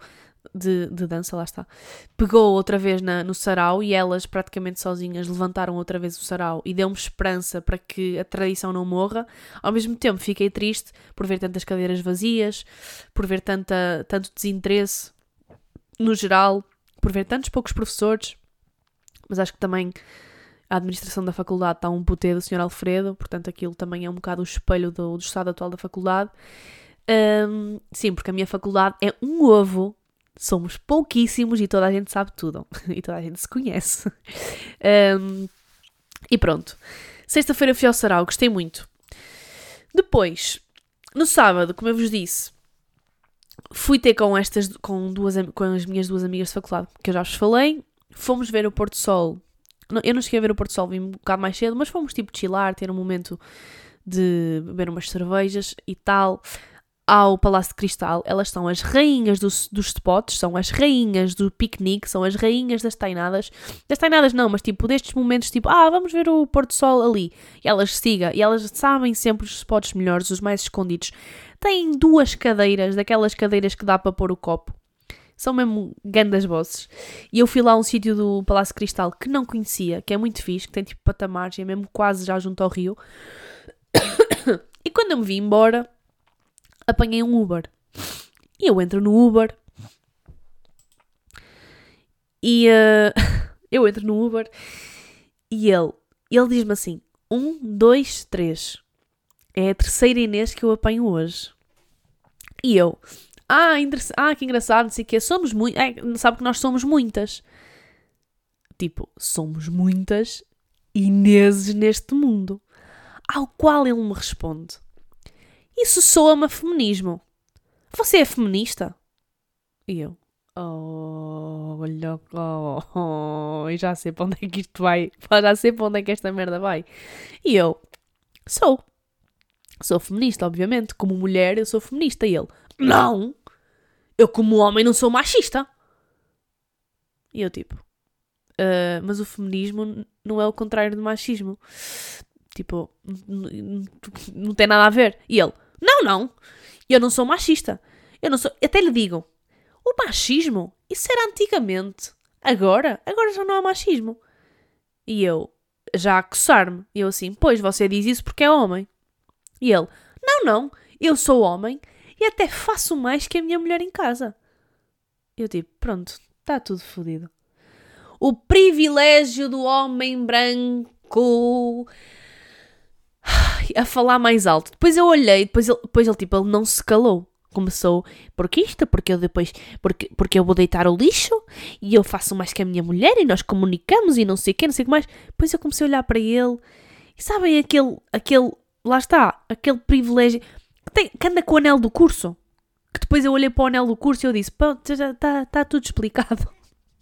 de, de dança, lá está, pegou outra vez na, no sarau e elas praticamente sozinhas levantaram outra vez o sarau e deu-me esperança para que a tradição não morra. Ao mesmo tempo fiquei triste por ver tantas cadeiras vazias, por ver tanta, tanto desinteresse no geral, por ver tantos poucos professores, mas acho que também a administração da faculdade está um putê do Sr. Alfredo, portanto aquilo também é um bocado o espelho do, do estado atual da faculdade. Um, sim, porque a minha faculdade é um ovo, somos pouquíssimos e toda a gente sabe tudo, e toda a gente se conhece. Um, e pronto. Sexta-feira fui ao sarau, gostei muito. Depois, no sábado, como eu vos disse, fui ter com estas, com, duas, com as minhas duas amigas de faculdade, que eu já vos falei. Fomos ver o Porto Sol. Eu não cheguei a ver o Porto Sol, vim um bocado mais cedo, mas fomos tipo chilar, ter um momento de beber umas cervejas e tal ao Palácio de Cristal, elas são as rainhas dos, dos spots, são as rainhas do piquenique, são as rainhas das tainadas. Das tainadas não, mas tipo destes momentos, tipo, ah, vamos ver o pôr do sol ali. E elas sigam, e elas sabem sempre os spots melhores, os mais escondidos. Têm duas cadeiras, daquelas cadeiras que dá para pôr o copo. São mesmo grandes bosses. E eu fui lá a um sítio do Palácio Cristal que não conhecia, que é muito fixe, que tem tipo patamares, é mesmo quase já junto ao rio. e quando eu me vi embora apanhei um Uber. E eu entro no Uber. E uh, eu entro no Uber e ele, ele diz-me assim: um, dois, três. É a terceira Inês que eu apanho hoje. E eu, ah, ah que engraçado, não sei o quê. Somos muito. É, sabe que nós somos muitas. Tipo, somos muitas Ineses neste mundo. Ao qual ele me responde: isso soa-me a feminismo. Você é feminista? E eu, oh, olha, oh, oh, já sei para onde é que isto vai, já sei para onde é que esta merda vai. E eu, sou. Sou feminista, obviamente. Como mulher, eu sou feminista. E ele, não! Eu, como homem, não sou machista. E eu, tipo, uh, mas o feminismo não é o contrário do machismo. Tipo, não tem nada a ver. E ele, não, não. Eu não sou machista. Eu não sou. Até lhe digo. O machismo, isso era antigamente. Agora, agora já não há machismo. E eu, já a coçar-me. E eu assim, pois você diz isso porque é homem. E ele, não, não. Eu sou homem e até faço mais que a minha mulher em casa. Eu tipo, pronto, está tudo fodido. O privilégio do homem branco a falar mais alto. Depois eu olhei, depois ele, depois ele tipo, ele não se calou. Começou, porque isto, porque eu depois, porque, porque eu vou deitar o lixo e eu faço mais que a minha mulher e nós comunicamos e não sei o que, não sei o que mais. Depois eu comecei a olhar para ele e sabem aquele, aquele, lá está, aquele privilégio tem, que anda com o anel do curso. Que depois eu olhei para o anel do curso e eu disse, pronto, está tá tudo explicado.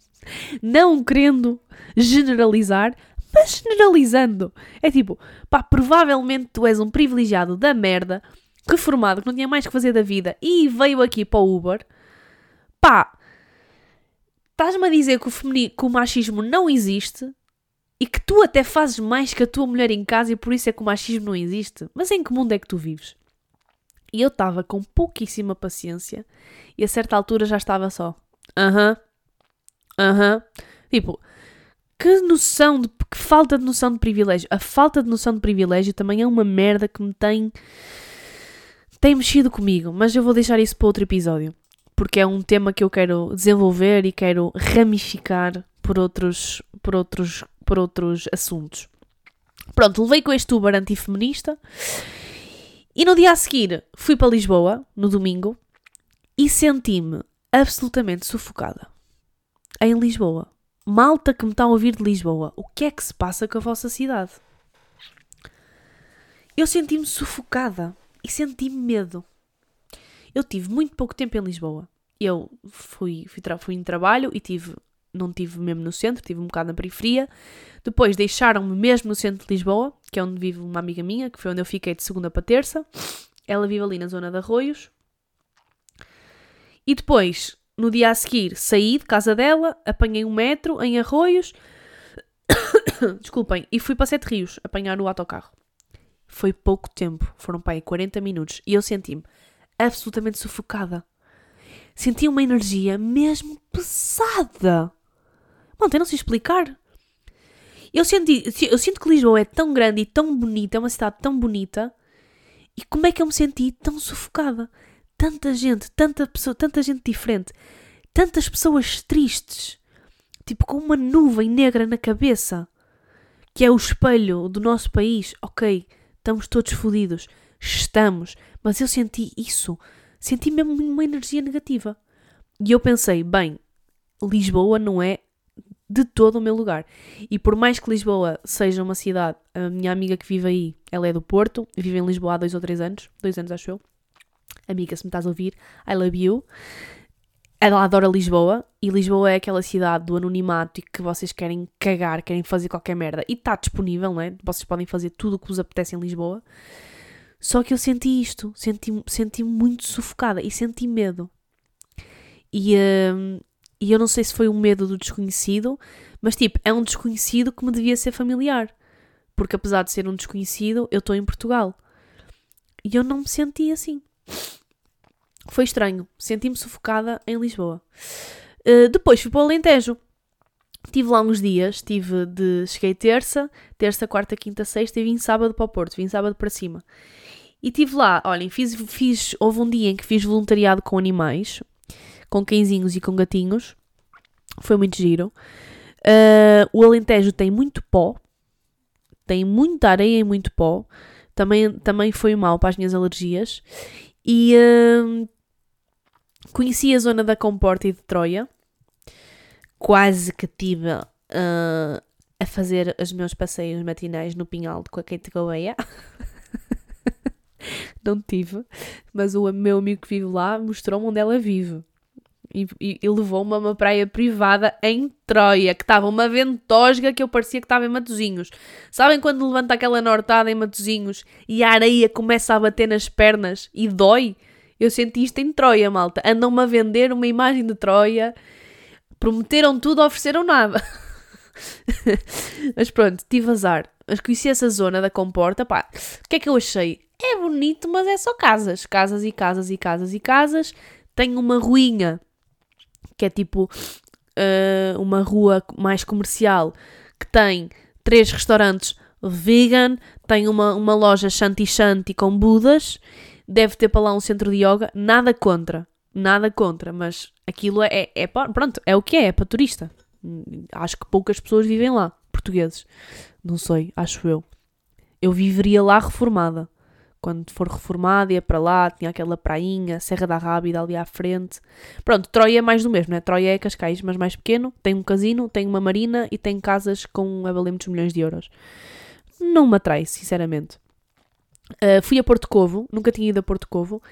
Não querendo generalizar, mas generalizando. É tipo, pá, provavelmente tu és um privilegiado da merda, reformado, que não tinha mais que fazer da vida e veio aqui para o Uber. Pá, estás-me a dizer que o, que o machismo não existe e que tu até fazes mais que a tua mulher em casa e por isso é que o machismo não existe. Mas em que mundo é que tu vives? E eu estava com pouquíssima paciência e a certa altura já estava só. Aham. Uh Aham. Tipo, que noção de. que falta de noção de privilégio. A falta de noção de privilégio também é uma merda que me tem. tem mexido comigo, mas eu vou deixar isso para outro episódio. Porque é um tema que eu quero desenvolver e quero ramificar por outros, por outros, por outros assuntos. Pronto, levei com este Uber antifeminista e no dia a seguir fui para Lisboa, no domingo, e senti-me absolutamente sufocada. Em Lisboa. Malta que me está a ouvir de Lisboa, o que é que se passa com a vossa cidade? Eu senti-me sufocada e senti medo. Eu tive muito pouco tempo em Lisboa. Eu fui, fui, fui em trabalho e tive, não tive mesmo no centro, tive um bocado na periferia. Depois deixaram-me mesmo no centro de Lisboa, que é onde vive uma amiga minha, que foi onde eu fiquei de segunda para terça. Ela vive ali na zona de Arroios. E depois no dia a seguir, saí de casa dela, apanhei um metro em Arroios, desculpem, e fui para Sete Rios apanhar o autocarro. Foi pouco tempo, foram para aí 40 minutos, e eu senti-me absolutamente sufocada. Senti uma energia mesmo pesada. Bom, tem não se explicar. Eu, senti, eu sinto que Lisboa é tão grande e tão bonita, é uma cidade tão bonita, e como é que eu me senti tão sufocada? tanta gente, tanta pessoa, tanta gente diferente, tantas pessoas tristes, tipo com uma nuvem negra na cabeça, que é o espelho do nosso país. Ok, estamos todos fodidos, estamos, mas eu senti isso, senti mesmo uma energia negativa. E eu pensei, bem, Lisboa não é de todo o meu lugar. E por mais que Lisboa seja uma cidade, a minha amiga que vive aí, ela é do Porto, vive em Lisboa há dois ou três anos, dois anos acho eu. Amiga, se me estás a ouvir, I love you. Ela adora Lisboa e Lisboa é aquela cidade do anonimato e que vocês querem cagar, querem fazer qualquer merda e está disponível, não é? Vocês podem fazer tudo o que vos apetece em Lisboa. Só que eu senti isto, senti, senti muito sufocada e senti medo. E, hum, e eu não sei se foi um medo do desconhecido, mas tipo, é um desconhecido que me devia ser familiar. Porque apesar de ser um desconhecido, eu estou em Portugal. E eu não me senti assim. Foi estranho. Senti-me sufocada em Lisboa. Uh, depois fui para o Alentejo. Tive lá uns dias, tive de. Cheguei terça, terça, quarta, quinta, sexta e vim sábado para o Porto, vim sábado para cima. E tive lá, olhem, fiz, fiz, houve um dia em que fiz voluntariado com animais, com cãezinhos e com gatinhos. Foi muito giro. Uh, o Alentejo tem muito pó, tem muita areia e muito pó. Também, também foi mal para as minhas alergias. E uh, conheci a zona da Comporta e de Troia. Quase que tive uh, a fazer os meus passeios matinais no Pinhal com a Kate Gouveia. Não tive, mas o meu amigo que vive lá mostrou-me onde ela vive. E, e, e levou-me a uma praia privada em Troia, que estava uma ventosga que eu parecia que estava em Matozinhos. Sabem quando levanta aquela nortada em Matozinhos e a areia começa a bater nas pernas e dói? Eu senti isto em Troia, malta. Andam-me a vender uma imagem de Troia. Prometeram tudo, ofereceram nada. Mas pronto, tive azar. Mas conheci essa zona da comporta, pá. O que é que eu achei? É bonito, mas é só casas. Casas e casas e casas e casas. Tem uma ruinha que é tipo uh, uma rua mais comercial que tem três restaurantes vegan, tem uma, uma loja shanti shanti com budas, deve ter para lá um centro de yoga, nada contra, nada contra, mas aquilo é, é, é pronto, é o que é, é para turista. Acho que poucas pessoas vivem lá, portugueses. Não sei, acho eu. Eu viveria lá reformada quando for reformado, ia para lá, tinha aquela prainha, Serra da Rábida ali à frente. Pronto, Troia é mais do mesmo, né? Troia é Cascais, mas mais pequeno, tem um casino, tem uma marina e tem casas com a valer muitos milhões de euros. Não me atrai, sinceramente. Uh, fui a Porto Covo, nunca tinha ido a Porto Covo,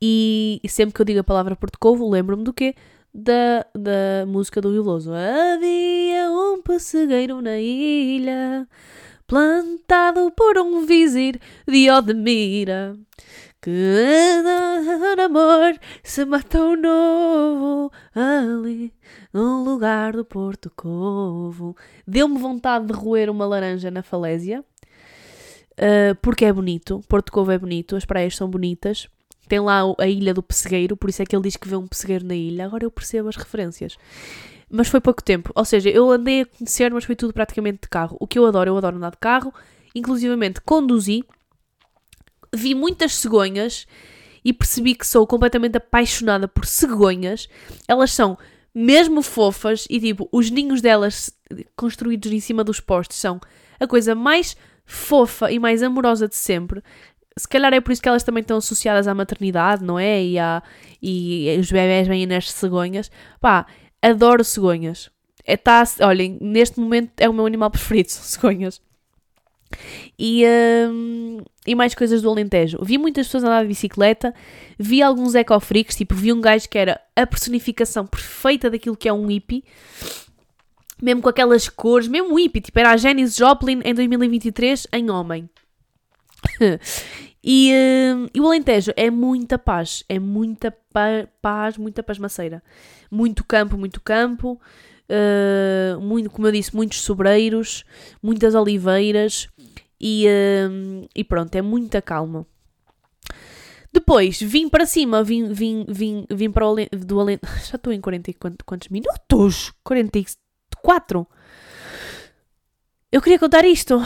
e, e sempre que eu digo a palavra Porto Covo, lembro-me do quê? Da, da música do Iloso. Havia um pessegueiro na ilha plantado por um vizir de Odemira, que de amor se matou novo ali no lugar do Porto Covo. Deu-me vontade de roer uma laranja na falésia, uh, porque é bonito, Porto Covo é bonito, as praias são bonitas. Tem lá a ilha do pessegueiro, por isso é que ele diz que vê um pessegueiro na ilha. Agora eu percebo as referências mas foi pouco tempo. Ou seja, eu andei a conhecer, mas foi tudo praticamente de carro. O que eu adoro, eu adoro andar de carro, inclusivamente conduzi, vi muitas cegonhas e percebi que sou completamente apaixonada por cegonhas. Elas são mesmo fofas e tipo, os ninhos delas construídos em cima dos postes são a coisa mais fofa e mais amorosa de sempre. Se calhar é por isso que elas também estão associadas à maternidade, não é? E, a, e os bebés vêm nas cegonhas. Pá, Adoro cegonhas. É, tá, olhem, neste momento é o meu animal preferido, são cegonhas. E, um, e mais coisas do Alentejo. Vi muitas pessoas andar de bicicleta, vi alguns ecofreaks, tipo, vi um gajo que era a personificação perfeita daquilo que é um hippie, mesmo com aquelas cores, mesmo hippie, tipo, era a Janis Joplin em 2023 em homem. E, uh, e, o Alentejo é muita paz, é muita pa paz, muita pasmaceira. Muito campo, muito campo, uh, muito, como eu disse, muitos sobreiros, muitas oliveiras e, uh, e pronto, é muita calma. Depois vim para cima, vim, vim, vim, vim para o Alentejo, do Alentejo, já estou em 40 e quantos, quantos minutos? 44? Eu queria contar isto,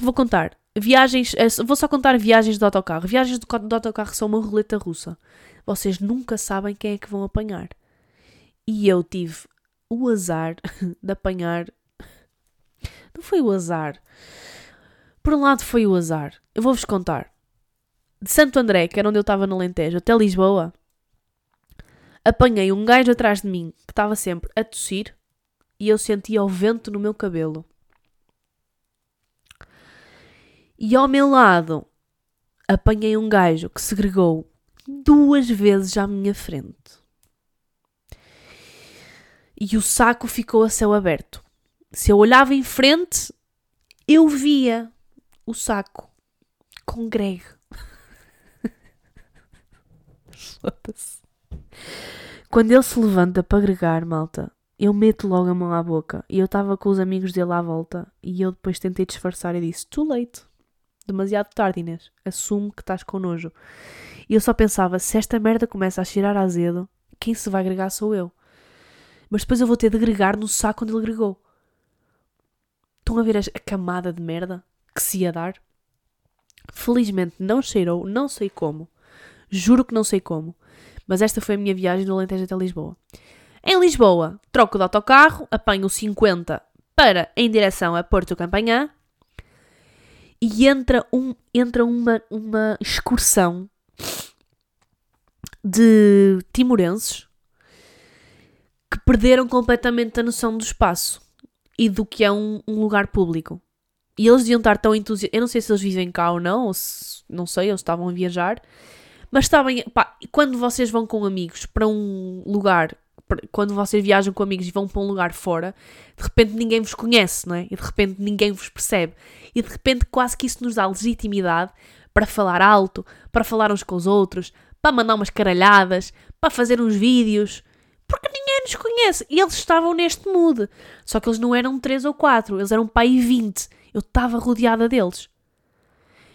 vou contar. Viagens, eh, vou só contar viagens de autocarro. Viagens de, de autocarro são uma roleta russa. Vocês nunca sabem quem é que vão apanhar. E eu tive o azar de apanhar. Não foi o azar. Por um lado foi o azar. Eu vou-vos contar. De Santo André, que era onde eu estava no Alentejo, até Lisboa, apanhei um gajo atrás de mim que estava sempre a tossir, e eu sentia o vento no meu cabelo. E ao meu lado apanhei um gajo que segregou duas vezes à minha frente. E o saco ficou a céu aberto. Se eu olhava em frente, eu via o saco com Greg. Quando ele se levanta para gregar, malta, eu meto logo a mão à boca. E eu estava com os amigos dele à volta. E eu depois tentei disfarçar e disse: Too late. Demasiado tarde, Inês. Assume que estás com nojo. E eu só pensava: se esta merda começa a cheirar azedo, quem se vai agregar sou eu. Mas depois eu vou ter de agregar no saco onde ele agregou. Estão a ver a camada de merda que se ia dar? Felizmente não cheirou, não sei como. Juro que não sei como. Mas esta foi a minha viagem do Alentejo até Lisboa. Em Lisboa, troco de autocarro, apanho 50 para em direção a Porto Campanhã e entra, um, entra uma, uma excursão de timorenses que perderam completamente a noção do espaço e do que é um, um lugar público. E eles deviam estar tão entusiasmados. Eu não sei se eles vivem cá ou não, ou se, não sei, eles estavam a viajar. Mas estavam. Pá, quando vocês vão com amigos para um lugar, quando vocês viajam com amigos e vão para um lugar fora, de repente ninguém vos conhece, não é? E de repente ninguém vos percebe. E de repente quase que isso nos dá legitimidade para falar alto, para falar uns com os outros, para mandar umas caralhadas, para fazer uns vídeos, porque ninguém nos conhece. E eles estavam neste mood. Só que eles não eram 3 ou 4, eles eram pai 20. Eu estava rodeada deles.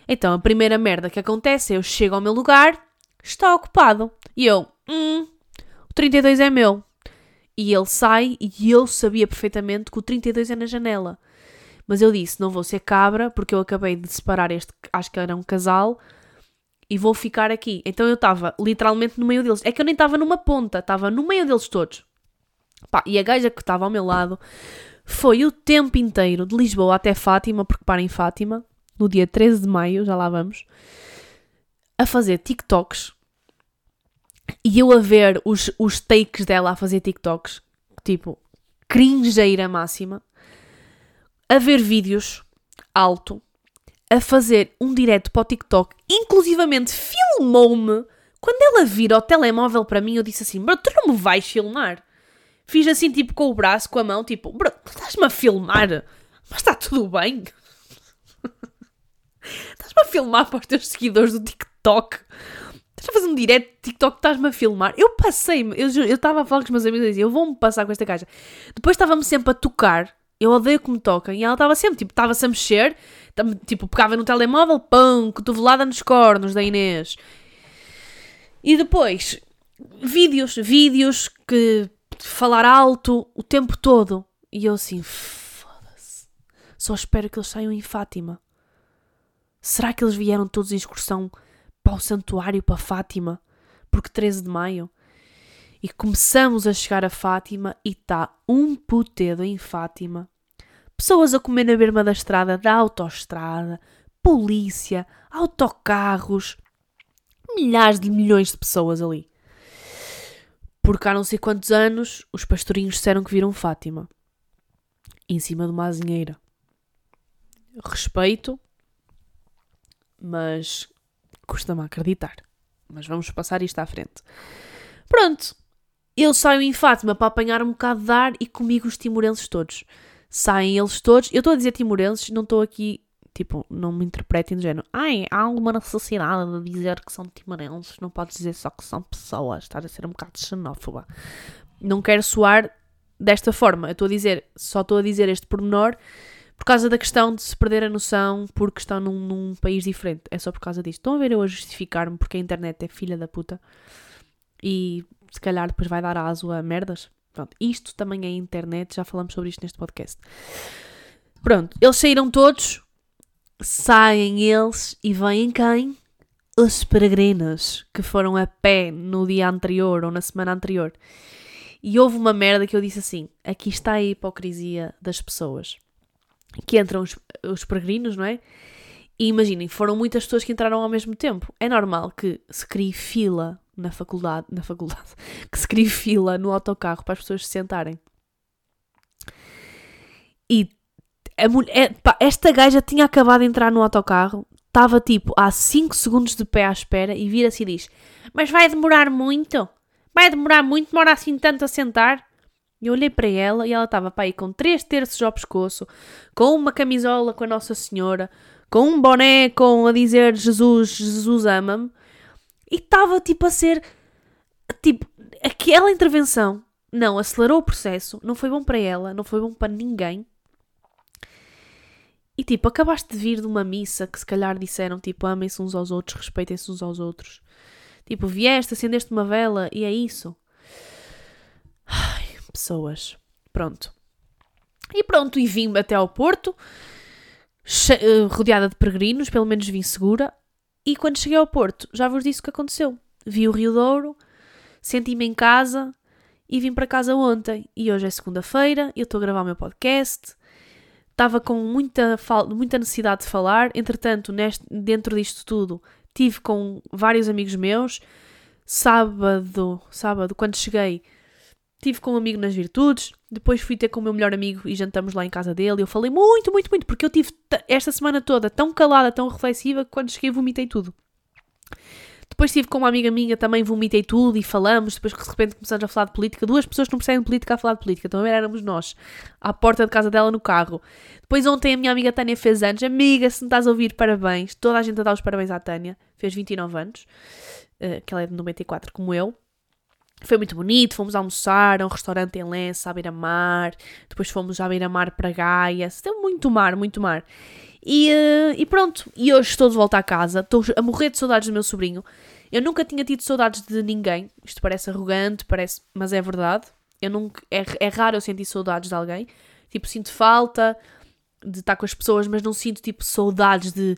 Então a primeira merda que acontece é eu chego ao meu lugar, está ocupado. E eu, hum, o 32 é meu. E ele sai e eu sabia perfeitamente que o 32 é na janela. Mas eu disse, não vou ser cabra, porque eu acabei de separar este, acho que era um casal, e vou ficar aqui. Então eu estava literalmente no meio deles. É que eu nem estava numa ponta, estava no meio deles todos. Pá, e a gaja que estava ao meu lado foi o tempo inteiro de Lisboa até Fátima, porque para em Fátima, no dia 13 de maio, já lá vamos, a fazer TikToks e eu a ver os, os takes dela a fazer TikToks, tipo, cringeira máxima, a ver vídeos alto, a fazer um direto para o TikTok, inclusivamente filmou-me. Quando ela vira o telemóvel para mim, eu disse assim: Bro, tu não me vais filmar? Fiz assim, tipo, com o braço, com a mão, tipo, Bro, estás-me a filmar? Mas está tudo bem? estás-me a filmar para os teus seguidores do TikTok? Estás a fazer um direto de TikTok, estás-me a filmar? Eu passei-me, eu estava a falar com os meus amigos e Eu vou-me passar com esta caixa. Depois estava-me sempre a tocar eu odeio que me toquem. E ela estava sempre, tipo, estava-se a mexer, tipo, pegava no telemóvel, pão, cotovelada nos cornos da Inês. E depois, vídeos, vídeos que falar alto o tempo todo. E eu assim, foda-se. Só espero que eles saiam em Fátima. Será que eles vieram todos em excursão para o santuário, para Fátima? Porque 13 de maio? E começamos a chegar a Fátima e está um putedo em Fátima. Pessoas a comer na berma da estrada, da autoestrada, polícia, autocarros, milhares de milhões de pessoas ali. Porque há não sei quantos anos os pastorinhos disseram que viram Fátima em cima de uma azinheira. Respeito, mas custa-me acreditar. Mas vamos passar isto à frente. Pronto, eu saio em Fátima para apanhar um bocado de ar e comigo os timorenses todos. Saem eles todos. Eu estou a dizer timorenses, não estou aqui, tipo, não me interpretem do género. Ai, há alguma necessidade de dizer que são timorenses, não podes dizer só que são pessoas. Estás a ser um bocado xenófoba. Não quero soar desta forma. Eu estou a dizer, só estou a dizer este pormenor por causa da questão de se perder a noção porque estão num, num país diferente. É só por causa disto. Estão a ver eu a justificar-me porque a internet é filha da puta. E se calhar depois vai dar aso a merdas. Pronto, isto também é internet, já falamos sobre isto neste podcast. Pronto, eles saíram todos, saem eles e vêm quem? Os peregrinos que foram a pé no dia anterior ou na semana anterior. E houve uma merda que eu disse assim: aqui está a hipocrisia das pessoas. Que entram os, os peregrinos, não é? E imaginem, foram muitas pessoas que entraram ao mesmo tempo. É normal que se crie fila na faculdade, na faculdade, que se crie fila no autocarro para as pessoas se sentarem. E a mulher, pá, esta gaja tinha acabado de entrar no autocarro, estava tipo há 5 segundos de pé à espera e vira-se e diz: Mas vai demorar muito? Vai demorar muito? Demora assim tanto a sentar? Eu olhei para ela e ela estava para aí com três terços ao pescoço, com uma camisola com a Nossa Senhora, com um boné com a dizer Jesus, Jesus ama-me, e estava tipo a ser tipo aquela intervenção não acelerou o processo, não foi bom para ela, não foi bom para ninguém. E tipo, acabaste de vir de uma missa que se calhar disseram tipo amem-se uns aos outros, respeitem-se uns aos outros. Tipo, vieste, acendeste uma vela e é isso. Pessoas. Pronto. E pronto, e vim até ao Porto, eh, rodeada de peregrinos, pelo menos vim segura. E quando cheguei ao Porto, já vos disse o que aconteceu. Vi o Rio Douro, senti-me em casa e vim para casa ontem. E hoje é segunda-feira, eu estou a gravar o meu podcast. Estava com muita, muita necessidade de falar, entretanto, neste, dentro disto tudo, tive com vários amigos meus. Sábado, sábado, quando cheguei, tive com um amigo nas Virtudes, depois fui ter com o meu melhor amigo e jantamos lá em casa dele. Eu falei muito, muito, muito, porque eu tive esta semana toda tão calada, tão reflexiva, que quando cheguei vomitei tudo. Depois estive com uma amiga minha, também vomitei tudo e falamos. Depois de repente começamos a falar de política. Duas pessoas que não percebem de política a falar de política. Então éramos nós, à porta de casa dela no carro. Depois ontem a minha amiga Tânia fez anos. Amiga, se me estás a ouvir, parabéns. Toda a gente a dar os parabéns à Tânia. Fez 29 anos. Uh, que ela é de 94 como eu. Foi muito bonito, fomos almoçar a um restaurante em Lença, à beira-mar. Depois fomos à beira-mar para Gaia. Deu muito mar, muito mar. E, uh, e pronto, e hoje estou de volta à casa, estou a morrer de saudades do meu sobrinho. Eu nunca tinha tido saudades de ninguém. Isto parece arrogante, parece, mas é verdade. Eu nunca, é, é raro eu sentir saudades de alguém. Tipo, sinto falta de estar com as pessoas, mas não sinto tipo saudades de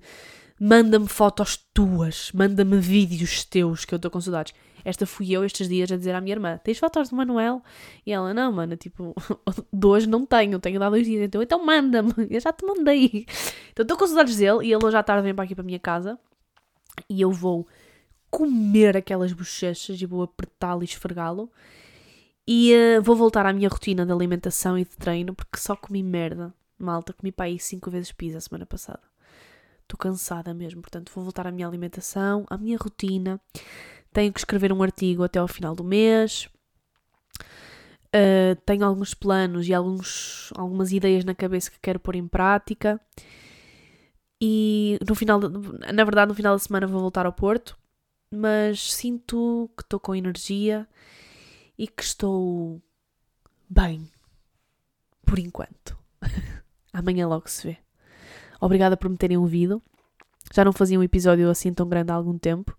manda-me fotos tuas, manda-me vídeos teus que eu estou com saudades. Esta fui eu estes dias a dizer à minha irmã: Tens fotos do Manuel? E ela: Não, mano, tipo, hoje não tenho, tenho dado dois dias. Então, então manda-me, eu já te mandei. Então estou com saudades dele e ele hoje à tarde vem para aqui para a minha casa e eu vou comer aquelas bochechas e vou apertá-lo e esfregá-lo. E uh, vou voltar à minha rotina de alimentação e de treino porque só comi merda. Malta, comi para aí cinco vezes pizza a semana passada. Estou cansada mesmo, portanto vou voltar à minha alimentação, à minha rotina. Tenho que escrever um artigo até ao final do mês. Uh, tenho alguns planos e alguns, algumas ideias na cabeça que quero pôr em prática. E no final, na verdade, no final da semana vou voltar ao Porto, mas sinto que estou com energia e que estou bem, por enquanto. Amanhã logo se vê. Obrigada por me terem ouvido. Já não fazia um episódio assim tão grande há algum tempo.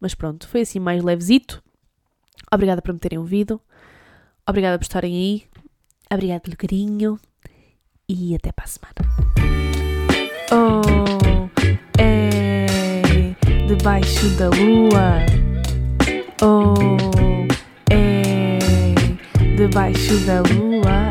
Mas pronto, foi assim mais levezito. Obrigada por me terem ouvido. Obrigada por estarem aí. Obrigada pelo carinho. E até para a semana. Oh, é debaixo da lua. Oh, é debaixo da lua.